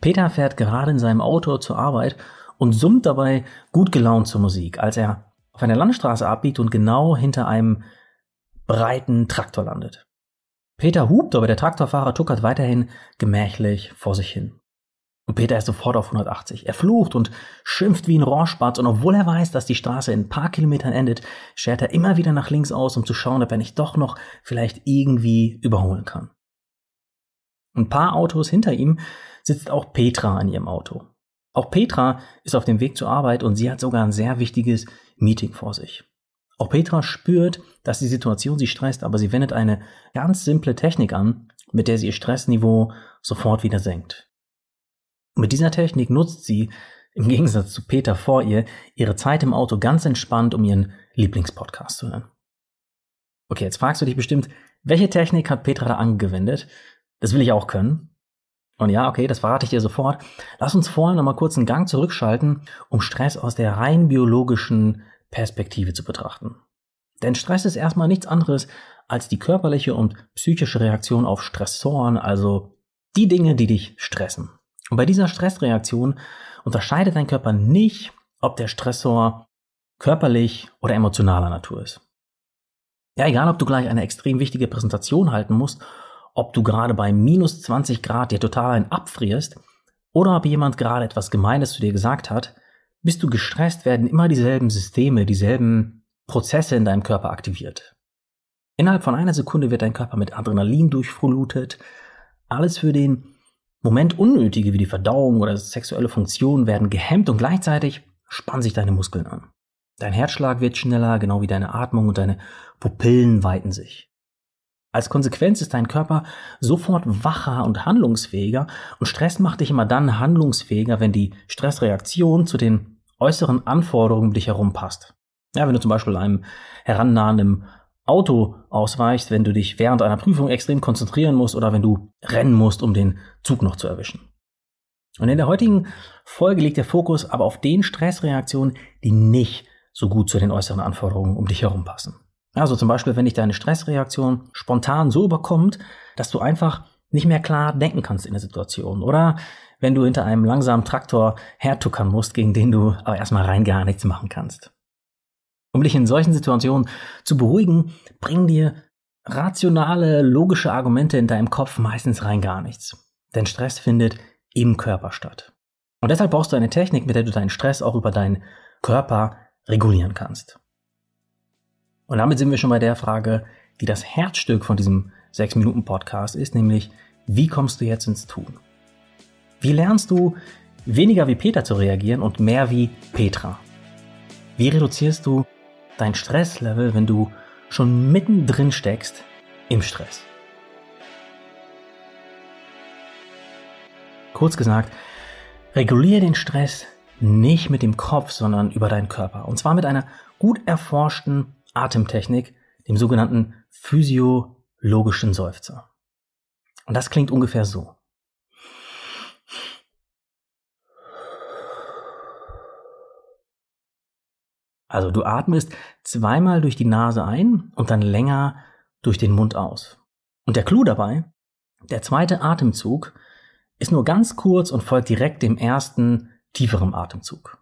Peter fährt gerade in seinem Auto zur Arbeit und summt dabei gut gelaunt zur Musik, als er auf einer Landstraße abbiegt und genau hinter einem breiten Traktor landet. Peter hupt, aber der Traktorfahrer tuckert weiterhin gemächlich vor sich hin. Und Peter ist sofort auf 180. Er flucht und schimpft wie ein Rohrspatz und obwohl er weiß, dass die Straße in ein paar Kilometern endet, schert er immer wieder nach links aus, um zu schauen, ob er nicht doch noch vielleicht irgendwie überholen kann. Ein paar Autos hinter ihm sitzt auch Petra in ihrem Auto. Auch Petra ist auf dem Weg zur Arbeit und sie hat sogar ein sehr wichtiges Meeting vor sich. Auch Petra spürt, dass die Situation sie stresst, aber sie wendet eine ganz simple Technik an, mit der sie ihr Stressniveau sofort wieder senkt. Und mit dieser Technik nutzt sie, im Gegensatz zu Peter vor ihr, ihre Zeit im Auto ganz entspannt, um ihren Lieblingspodcast zu hören. Okay, jetzt fragst du dich bestimmt, welche Technik hat Petra da angewendet? Das will ich auch können. Und ja, okay, das verrate ich dir sofort. Lass uns vorher nochmal kurz einen Gang zurückschalten, um Stress aus der rein biologischen Perspektive zu betrachten. Denn Stress ist erstmal nichts anderes als die körperliche und psychische Reaktion auf Stressoren, also die Dinge, die dich stressen. Und bei dieser Stressreaktion unterscheidet dein Körper nicht, ob der Stressor körperlich oder emotionaler Natur ist. Ja, egal ob du gleich eine extrem wichtige Präsentation halten musst ob du gerade bei minus 20 Grad dir total ein abfrierst oder ob jemand gerade etwas Gemeines zu dir gesagt hat, bist du gestresst, werden immer dieselben Systeme, dieselben Prozesse in deinem Körper aktiviert. Innerhalb von einer Sekunde wird dein Körper mit Adrenalin durchflutet. Alles für den Moment Unnötige wie die Verdauung oder sexuelle Funktion werden gehemmt und gleichzeitig spannen sich deine Muskeln an. Dein Herzschlag wird schneller, genau wie deine Atmung und deine Pupillen weiten sich. Als Konsequenz ist dein Körper sofort wacher und handlungsfähiger und Stress macht dich immer dann handlungsfähiger, wenn die Stressreaktion zu den äußeren Anforderungen um dich herum passt. Ja, wenn du zum Beispiel einem herannahenden Auto ausweichst, wenn du dich während einer Prüfung extrem konzentrieren musst oder wenn du rennen musst, um den Zug noch zu erwischen. Und in der heutigen Folge liegt der Fokus aber auf den Stressreaktionen, die nicht so gut zu den äußeren Anforderungen um dich herum passen. Also zum Beispiel, wenn dich deine Stressreaktion spontan so überkommt, dass du einfach nicht mehr klar denken kannst in der Situation. Oder wenn du hinter einem langsamen Traktor hertuckern musst, gegen den du aber erstmal rein gar nichts machen kannst. Um dich in solchen Situationen zu beruhigen, bringen dir rationale, logische Argumente in deinem Kopf meistens rein gar nichts. Denn Stress findet im Körper statt. Und deshalb brauchst du eine Technik, mit der du deinen Stress auch über deinen Körper regulieren kannst. Und damit sind wir schon bei der Frage, die das Herzstück von diesem 6-Minuten-Podcast ist, nämlich, wie kommst du jetzt ins Tun? Wie lernst du weniger wie Peter zu reagieren und mehr wie Petra? Wie reduzierst du dein Stresslevel, wenn du schon mittendrin steckst im Stress? Kurz gesagt, reguliere den Stress nicht mit dem Kopf, sondern über deinen Körper. Und zwar mit einer gut erforschten Atemtechnik, dem sogenannten physiologischen Seufzer. Und das klingt ungefähr so. Also du atmest zweimal durch die Nase ein und dann länger durch den Mund aus. Und der Clou dabei, der zweite Atemzug ist nur ganz kurz und folgt direkt dem ersten tieferen Atemzug.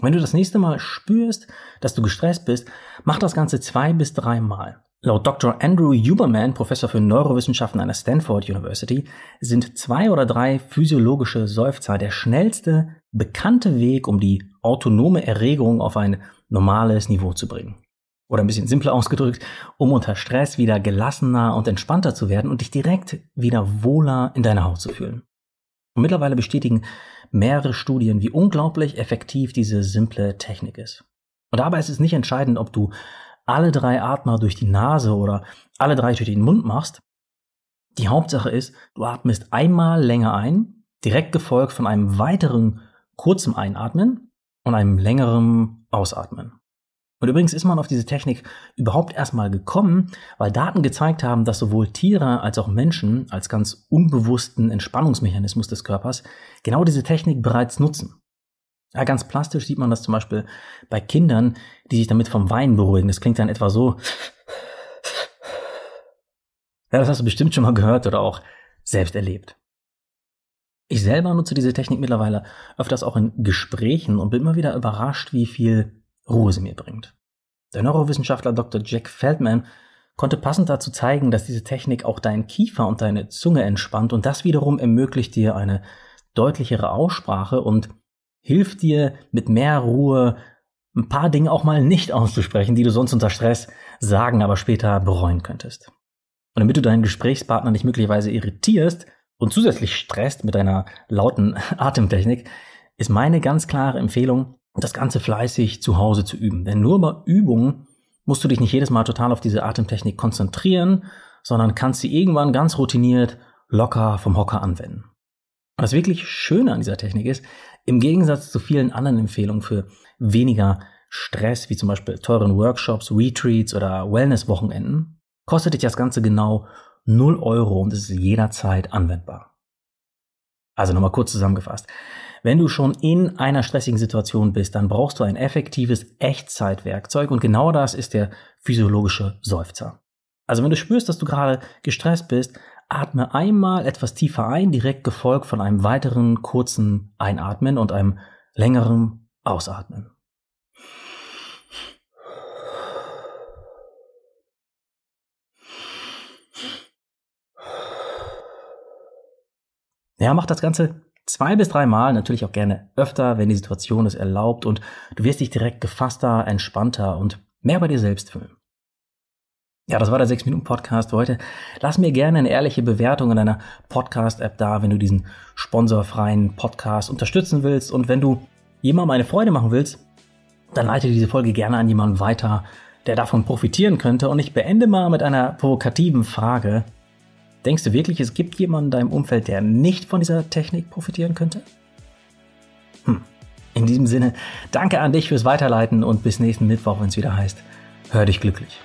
Wenn du das nächste Mal spürst, dass du gestresst bist, mach das Ganze zwei bis drei Mal. Laut Dr. Andrew Huberman, Professor für Neurowissenschaften an der Stanford University, sind zwei oder drei physiologische Seufzer der schnellste bekannte Weg, um die autonome Erregung auf ein normales Niveau zu bringen. Oder ein bisschen simpler ausgedrückt, um unter Stress wieder gelassener und entspannter zu werden und dich direkt wieder wohler in deiner Haut zu fühlen. Und mittlerweile bestätigen mehrere Studien, wie unglaublich effektiv diese simple Technik ist. Und dabei ist es nicht entscheidend, ob du alle drei Atmer durch die Nase oder alle drei durch den Mund machst. Die Hauptsache ist, du atmest einmal länger ein direkt gefolgt von einem weiteren kurzen Einatmen und einem längeren Ausatmen. Und übrigens ist man auf diese Technik überhaupt erstmal gekommen, weil Daten gezeigt haben, dass sowohl Tiere als auch Menschen als ganz unbewussten Entspannungsmechanismus des Körpers genau diese Technik bereits nutzen. Ja, ganz plastisch sieht man das zum Beispiel bei Kindern, die sich damit vom Weinen beruhigen. Das klingt dann etwa so. Ja, das hast du bestimmt schon mal gehört oder auch selbst erlebt. Ich selber nutze diese Technik mittlerweile öfters auch in Gesprächen und bin immer wieder überrascht, wie viel Ruhe sie mir bringt. Der Neurowissenschaftler Dr. Jack Feldman konnte passend dazu zeigen, dass diese Technik auch deinen Kiefer und deine Zunge entspannt und das wiederum ermöglicht dir eine deutlichere Aussprache und hilft dir mit mehr Ruhe ein paar Dinge auch mal nicht auszusprechen, die du sonst unter Stress sagen, aber später bereuen könntest. Und damit du deinen Gesprächspartner nicht möglicherweise irritierst und zusätzlich stresst mit deiner lauten Atemtechnik, ist meine ganz klare Empfehlung, das Ganze fleißig zu Hause zu üben. Denn nur bei Übungen musst du dich nicht jedes Mal total auf diese Atemtechnik konzentrieren, sondern kannst sie irgendwann ganz routiniert locker vom Hocker anwenden. Und das wirklich Schöne an dieser Technik ist, im Gegensatz zu vielen anderen Empfehlungen für weniger Stress, wie zum Beispiel teuren Workshops, Retreats oder Wellness-Wochenenden, kostet dich das Ganze genau 0 Euro und ist jederzeit anwendbar. Also nochmal kurz zusammengefasst. Wenn du schon in einer stressigen Situation bist, dann brauchst du ein effektives Echtzeitwerkzeug und genau das ist der physiologische Seufzer. Also wenn du spürst, dass du gerade gestresst bist, atme einmal etwas tiefer ein, direkt gefolgt von einem weiteren kurzen Einatmen und einem längeren Ausatmen. Ja, mach das Ganze zwei bis drei Mal, natürlich auch gerne öfter, wenn die Situation es erlaubt und du wirst dich direkt gefasster, entspannter und mehr bei dir selbst fühlen. Ja, das war der 6-Minuten-Podcast für heute. Lass mir gerne eine ehrliche Bewertung in deiner Podcast-App da, wenn du diesen sponsorfreien Podcast unterstützen willst. Und wenn du jemandem eine Freude machen willst, dann leite diese Folge gerne an jemanden weiter, der davon profitieren könnte. Und ich beende mal mit einer provokativen Frage. Denkst du wirklich, es gibt jemanden in deinem Umfeld, der nicht von dieser Technik profitieren könnte? Hm. In diesem Sinne, danke an dich fürs Weiterleiten und bis nächsten Mittwoch, wenn es wieder heißt, hör dich glücklich.